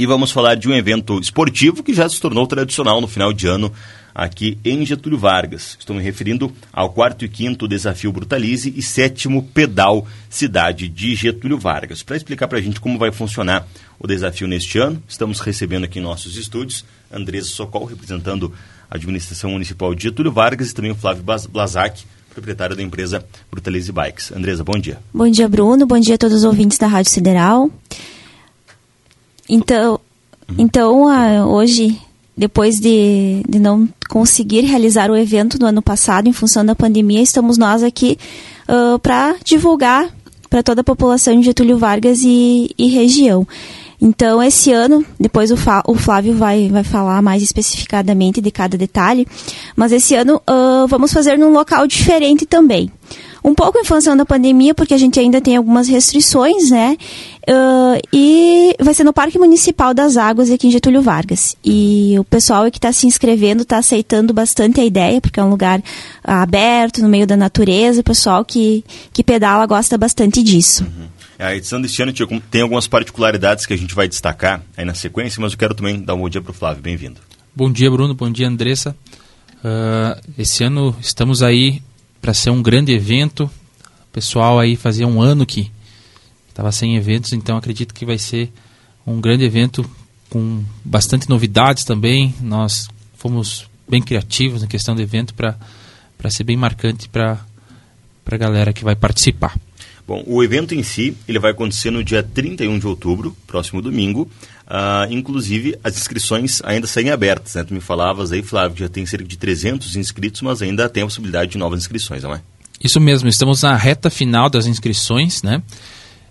E vamos falar de um evento esportivo que já se tornou tradicional no final de ano aqui em Getúlio Vargas. Estou me referindo ao quarto e quinto Desafio Brutalize e sétimo Pedal Cidade de Getúlio Vargas. Para explicar para a gente como vai funcionar o desafio neste ano, estamos recebendo aqui em nossos estúdios Andresa Socol, representando a administração municipal de Getúlio Vargas, e também o Flávio Blazac, proprietário da empresa Brutalize Bikes. Andresa, bom dia. Bom dia, Bruno. Bom dia a todos os ouvintes da Rádio Sideral. Então, então uh, hoje, depois de, de não conseguir realizar o evento no ano passado, em função da pandemia, estamos nós aqui uh, para divulgar para toda a população de Getúlio Vargas e, e região. Então, esse ano, depois o, o, Flávio vai, vai falar mais especificadamente de cada detalhe, mas esse ano uh, vamos fazer num local diferente também. Um pouco em função da pandemia, porque a gente ainda tem algumas restrições, né? Uh, e vai ser no Parque Municipal das Águas, aqui em Getúlio Vargas. E o pessoal que está se inscrevendo está aceitando bastante a ideia, porque é um lugar aberto, no meio da natureza. O pessoal que, que pedala gosta bastante disso. Uhum. A edição deste ano tem algumas particularidades que a gente vai destacar aí na sequência, mas eu quero também dar um bom dia para o Flávio. Bem-vindo. Bom dia, Bruno. Bom dia, Andressa. Uh, esse ano estamos aí para ser um grande evento. O pessoal aí fazia um ano que estava sem eventos, então acredito que vai ser um grande evento com bastante novidades também. Nós fomos bem criativos na questão do evento para ser bem marcante para a galera que vai participar. Bom, o evento em si, ele vai acontecer no dia 31 de outubro, próximo domingo. Uh, inclusive, as inscrições ainda saem abertas, né? Tu me falavas aí, Flávio, já tem cerca de 300 inscritos, mas ainda tem a possibilidade de novas inscrições, não é? Isso mesmo, estamos na reta final das inscrições, né?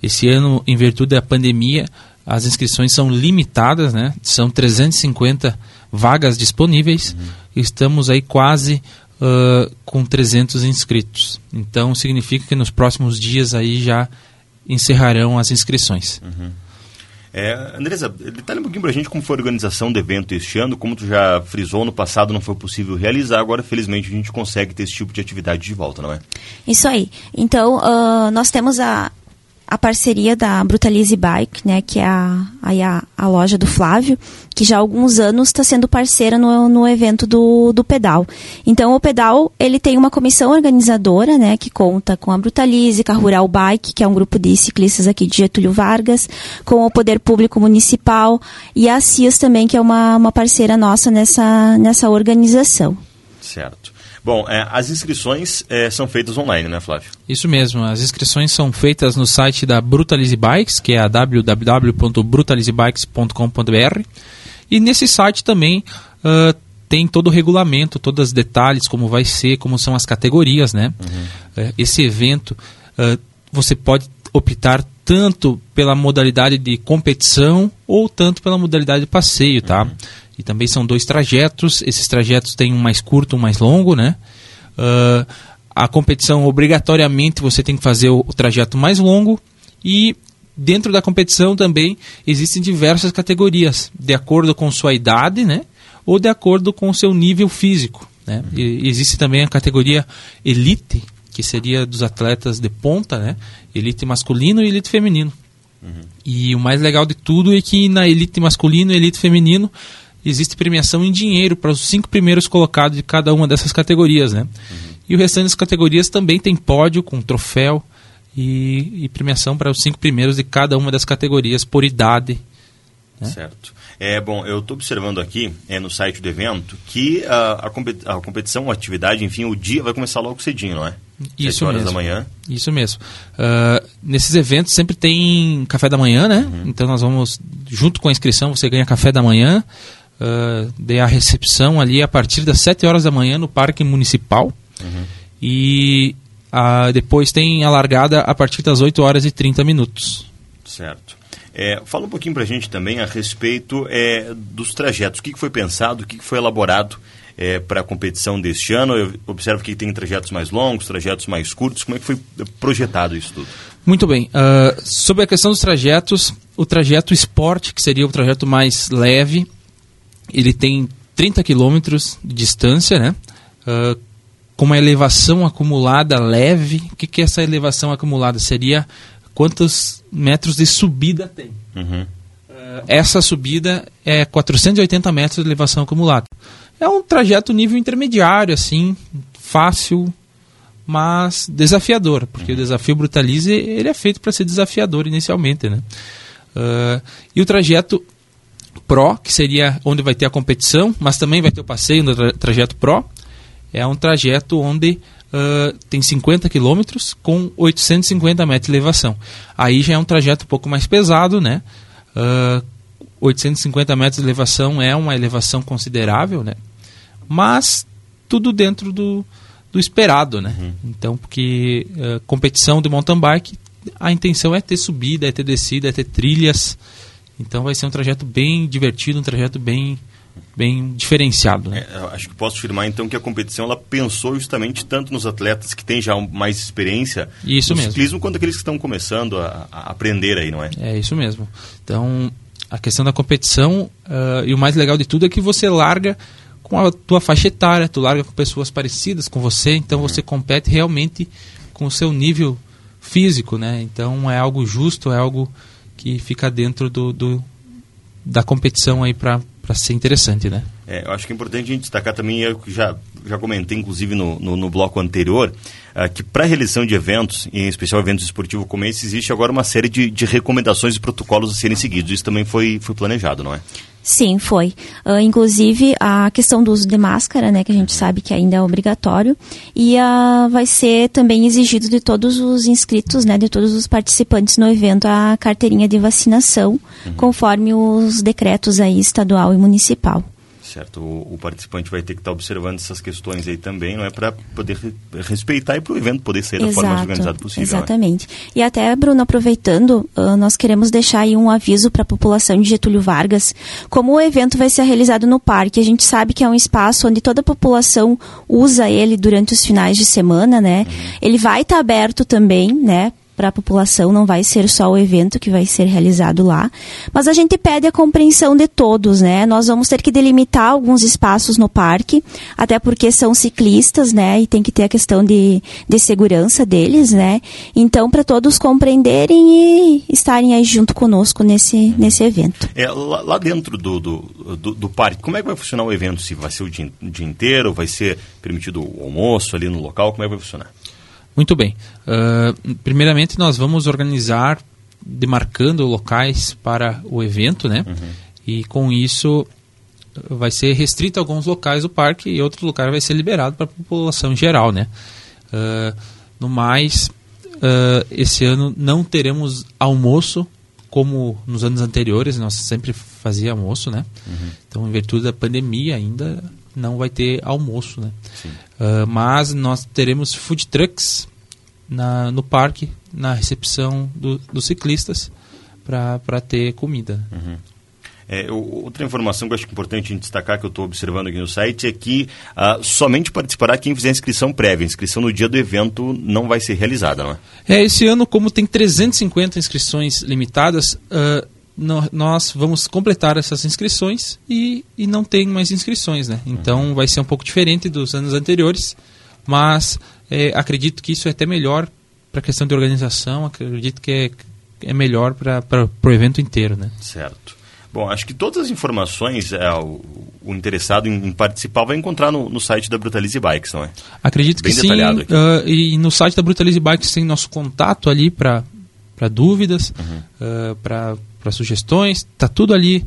Esse ano, em virtude da pandemia, as inscrições são limitadas, né? São 350 vagas disponíveis. Uhum. Estamos aí quase uh, com 300 inscritos. Então significa que nos próximos dias aí já encerrarão as inscrições. Uhum. É, Andresa, detalhe um pouquinho para a gente como foi a organização do evento este ano, como tu já frisou, no passado não foi possível realizar, agora felizmente a gente consegue ter esse tipo de atividade de volta, não é? Isso aí. Então, uh, nós temos a, a parceria da Brutalize Bike, né, que é a, a, a loja do Flávio, que já há alguns anos está sendo parceira no, no evento do, do pedal. Então o pedal ele tem uma comissão organizadora, né, que conta com a Brutalize, com a Rural Bike, que é um grupo de ciclistas aqui de Getúlio Vargas, com o Poder Público Municipal e a CIAS também, que é uma, uma parceira nossa nessa, nessa organização. Certo. Bom, é, as inscrições é, são feitas online, né, Flávio? Isso mesmo. As inscrições são feitas no site da Brutalize Bikes, que é www.brutalizebikes.com.br. E nesse site também uh, tem todo o regulamento, todos os detalhes, como vai ser, como são as categorias, né? Uhum. Uh, esse evento, uh, você pode optar tanto pela modalidade de competição ou tanto pela modalidade de passeio, tá? Uhum. E também são dois trajetos. Esses trajetos têm um mais curto, um mais longo, né? Uh, a competição, obrigatoriamente, você tem que fazer o, o trajeto mais longo e dentro da competição também existem diversas categorias, de acordo com sua idade, né? Ou de acordo com o seu nível físico. Né? Uhum. E, existe também a categoria elite, que seria dos atletas de ponta, né? Elite masculino e elite feminino. Uhum. E o mais legal de tudo é que na elite masculino e elite feminino existe premiação em dinheiro para os cinco primeiros colocados de cada uma dessas categorias, né? Uhum. E o restante das categorias também tem pódio com troféu e, e, premiação para os cinco primeiros de cada uma das categorias por idade. Né? Certo. É, bom, eu estou observando aqui é, no site do evento que a, a, competição, a atividade, enfim, o dia vai começar logo cedinho, não é? Isso horas mesmo. da manhã. Isso mesmo. Uh, nesses eventos sempre tem café da manhã, né? Uhum. Então nós vamos, junto com a inscrição, você ganha café da manhã uh, de a recepção ali a partir das 7 horas da manhã no Parque Municipal. Uhum. E uh, depois tem a largada a partir das 8 horas e 30 minutos. Certo. É, fala um pouquinho para a gente também a respeito é, dos trajetos. O que, que foi pensado, o que, que foi elaborado é, para a competição deste ano? Eu observo que tem trajetos mais longos, trajetos mais curtos. Como é que foi projetado isso tudo? Muito bem. Uh, sobre a questão dos trajetos, o trajeto esporte, que seria o trajeto mais leve, ele tem 30 quilômetros de distância, né? Uh, com uma elevação acumulada leve. O que, que é essa elevação acumulada? Seria quantos metros de subida tem. Uhum. Uh, essa subida é 480 metros de elevação acumulada. É um trajeto nível intermediário, assim, fácil, mas desafiador, porque uhum. o desafio Brutalize ele é feito para ser desafiador inicialmente, né? Uh, e o trajeto Pro, que seria onde vai ter a competição, mas também vai ter o passeio no tra trajeto Pro, é um trajeto onde uh, tem 50 quilômetros com 850 metros de elevação. Aí já é um trajeto um pouco mais pesado, né? Uh, 850 metros de elevação é uma elevação considerável, né? Mas tudo dentro do, do esperado, né? Uhum. Então, porque uh, competição de mountain bike, a intenção é ter subida, é ter descida, é ter trilhas. Então vai ser um trajeto bem divertido, um trajeto bem bem diferenciado. Né? É, acho que posso afirmar então que a competição ela pensou justamente tanto nos atletas que têm já mais experiência isso no mesmo. ciclismo quanto aqueles que estão começando a, a, aprender aí, não é? É isso mesmo. Então a questão da competição uh, e o mais legal de tudo é que você larga com a tua faixa etária, tu larga com pessoas parecidas com você, então uhum. você compete realmente com o seu nível físico, né? Então é algo justo, é algo que fica dentro do, do da competição aí para ser interessante, né? É, eu acho que é importante a gente destacar também, eu já, já comentei inclusive no, no, no bloco anterior, uh, que para a realização de eventos, em especial eventos esportivos como esse, existe agora uma série de, de recomendações e protocolos a serem seguidos. Isso também foi, foi planejado, não é? Sim, foi. Uh, inclusive a questão do uso de máscara, né, que a gente sabe que ainda é obrigatório, e uh, vai ser também exigido de todos os inscritos, né, de todos os participantes no evento, a carteirinha de vacinação, uhum. conforme os decretos aí estadual e municipal certo? O, o, participante vai ter que estar observando essas questões aí também, não é para poder respeitar e para o evento poder ser da forma mais organizada possível. Né? Exatamente. Né? E até, Bruno, aproveitando, uh, nós queremos deixar aí um aviso para a população de Getúlio Vargas. Como o evento vai ser realizado no parque, a gente sabe que é um espaço onde toda a população usa ele durante os finais de semana, né? Uhum. Ele vai estar aberto também, né? Para a população, não vai ser só o evento que vai ser realizado lá, mas a gente pede a compreensão de todos, né? Nós vamos ter que delimitar alguns espaços no parque, até porque são ciclistas, né? E tem que ter a questão de, de segurança deles, né? Então, para todos compreenderem e estarem aí junto conosco nesse, nesse evento. É, lá, dentro do, do, do, do, parque, como é que vai funcionar o evento? Se vai ser o dia, o dia inteiro, vai ser permitido o almoço ali no local, como é que vai funcionar? Muito bem. Uh, primeiramente, nós vamos organizar, demarcando locais para o evento, né? Uhum. E com isso vai ser restrito a alguns locais do parque e outros locais vai ser liberado para a população geral, né? Uh, no mais, uh, esse ano não teremos almoço como nos anos anteriores, nós sempre fazia almoço, né? Uhum. Então, em virtude da pandemia, ainda não vai ter almoço, né? Uh, mas nós teremos food trucks na, no parque, na recepção do, dos ciclistas, para ter comida. Uhum. É, outra informação que eu acho importante a gente destacar, que eu estou observando aqui no site, é que uh, somente participará quem fizer inscrição prévia. A inscrição no dia do evento não vai ser realizada, não é? É, esse ano, como tem 350 inscrições limitadas, uh, nós vamos completar essas inscrições e, e não tem mais inscrições, né? Então uhum. vai ser um pouco diferente dos anos anteriores, mas é, acredito que isso é até melhor para a questão de organização, acredito que é, é melhor para o evento inteiro, né? Certo. Bom, acho que todas as informações é, o, o, interessado em, em, participar vai encontrar no, no, site da Brutalize Bikes, não é? Acredito Bem que sim. Uh, e no site da Brutalize Bikes tem nosso contato ali para dúvidas, uhum. uh, para para sugestões, está tudo ali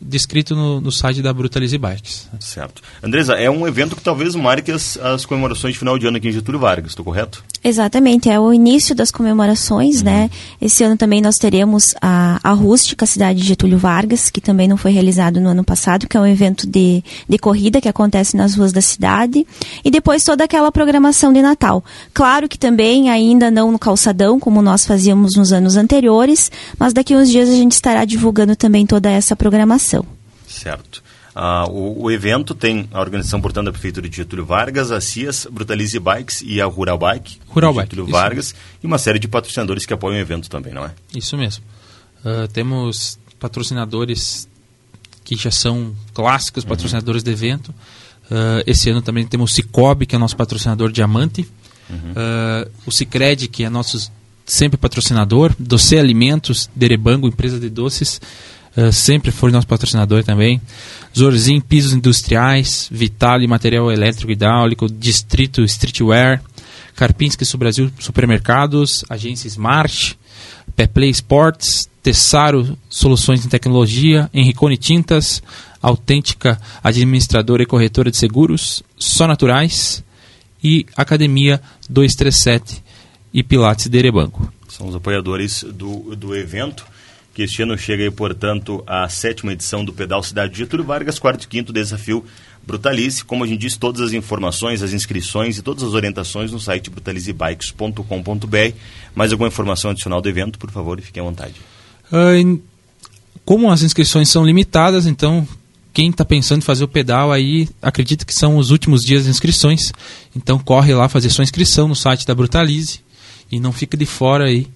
descrito no, no, site da Brutalize Bikes. Certo. Andresa, é um evento que talvez marque as, as comemorações de final de ano aqui em Getúlio Vargas, estou correto? Exatamente, é o início das comemorações, uhum. né? Esse ano também nós teremos a, a Rústica, cidade de Getúlio Vargas, que também não foi realizado no ano passado, que é um evento de, de corrida que acontece nas ruas da cidade. E depois toda aquela programação de Natal. Claro que também ainda não no calçadão, como nós fazíamos nos anos anteriores, mas daqui uns dias a gente estará divulgando também toda essa programação. Certo. Ah, o, o, evento tem a organização, portanto, da Prefeitura de Getúlio Vargas, a CIAS, Brutalize Bikes e a Rural Bike, Rural Bike Getúlio Vargas, e uma série de patrocinadores que apoiam o evento também, não é? Isso mesmo. Uh, temos patrocinadores que já são clássicos, uhum. patrocinadores uhum. do evento. Uh, esse ano também temos o Cicobi, que é nosso patrocinador diamante. Uhum. o Cicred, que é nosso sempre patrocinador. Doce Alimentos, Derebango, empresa de doces. Uh, sempre foi nosso patrocinador também. Zorzin Pisos Industriais, Vitale Material Elétrico e Hidráulico, Distrito Streetwear, Karpinski Brasil Supermercados, Agência Smart, Peplay Sports, Tessaro Soluções em Tecnologia, Henricone Tintas, Autêntica Administradora e Corretora de Seguros, Só Naturais e Academia 237 e Pilates Derebanco. São os apoiadores do, do evento que este ano chega aí, portanto, a sétima edição do Pedal Cidade de Getúlio Vargas, quarto e quinto desafio Brutalize. Como a gente disse, todas as informações, as inscrições e todas as orientações no site brutalizebikes.com.br. Mais alguma informação adicional do evento, por favor, fique à vontade. Uh, como as inscrições são limitadas, então quem está pensando em fazer o pedal aí, acredita que são os últimos dias de inscrições. Então corre lá fazer sua inscrição no site da Brutalize e não fica de fora aí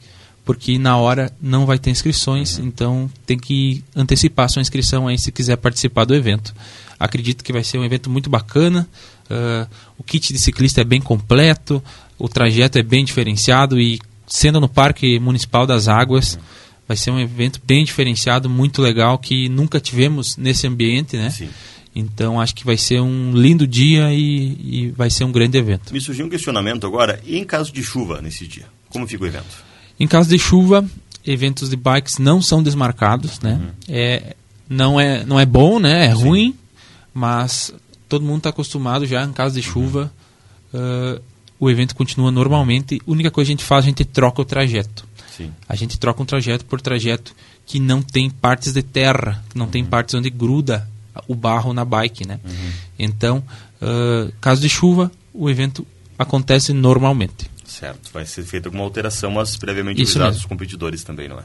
porque na hora não vai ter inscrições, uhum. então tem que antecipar sua inscrição aí se quiser participar do evento. Acredito que vai ser um evento muito bacana. Uh, o kit de ciclista é bem completo, o trajeto é bem diferenciado e sendo no Parque Municipal das Águas, uhum. vai ser um evento bem diferenciado, muito legal que nunca tivemos nesse ambiente, né? Sim. Então acho que vai ser um lindo dia e, e vai ser um grande evento. Me surgiu um questionamento agora, e em caso de chuva nesse dia, como fica o evento? Em caso de chuva, eventos de bikes não são desmarcados, né? Uhum. É, não, é, não é bom, né? É Sim. ruim, mas todo mundo está acostumado já em caso de chuva. Uhum. Uh, o evento continua normalmente. A única coisa que a gente faz, a gente troca o trajeto. Sim. A gente troca um trajeto por trajeto que não tem partes de terra, que não uhum. tem partes onde gruda o barro na bike, né? Uhum. Então, uh, caso de chuva, o evento acontece normalmente. Certo, vai ser feita alguma alteração, mas previamente isso avisados os competidores também, não é?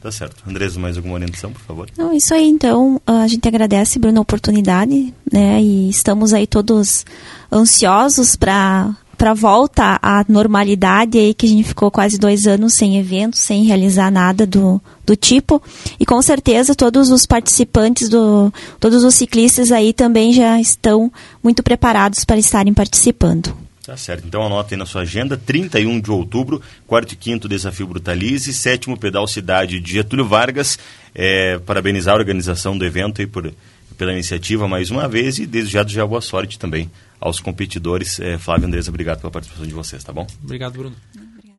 Tá certo. Andresa, mais alguma orientação, por favor? Não, isso aí, então, a gente agradece, Bruno, a oportunidade, né? E estamos aí todos ansiosos para para volta à normalidade aí que a gente ficou quase dois anos sem eventos, sem realizar nada do, do tipo. E com certeza todos os participantes, do, todos os ciclistas aí também já estão muito preparados para estarem participando. Tá certo. Então anote aí na sua agenda, 31 de outubro, quarto e quinto Desafio Brutalize, sétimo Pedal Cidade de Getúlio Vargas. É, parabenizar a organização do evento aí por, pela iniciativa mais uma vez e desde já boa sorte também aos competidores. É, Flávio Andresa, obrigado pela participação de vocês, tá bom? Obrigado, Bruno.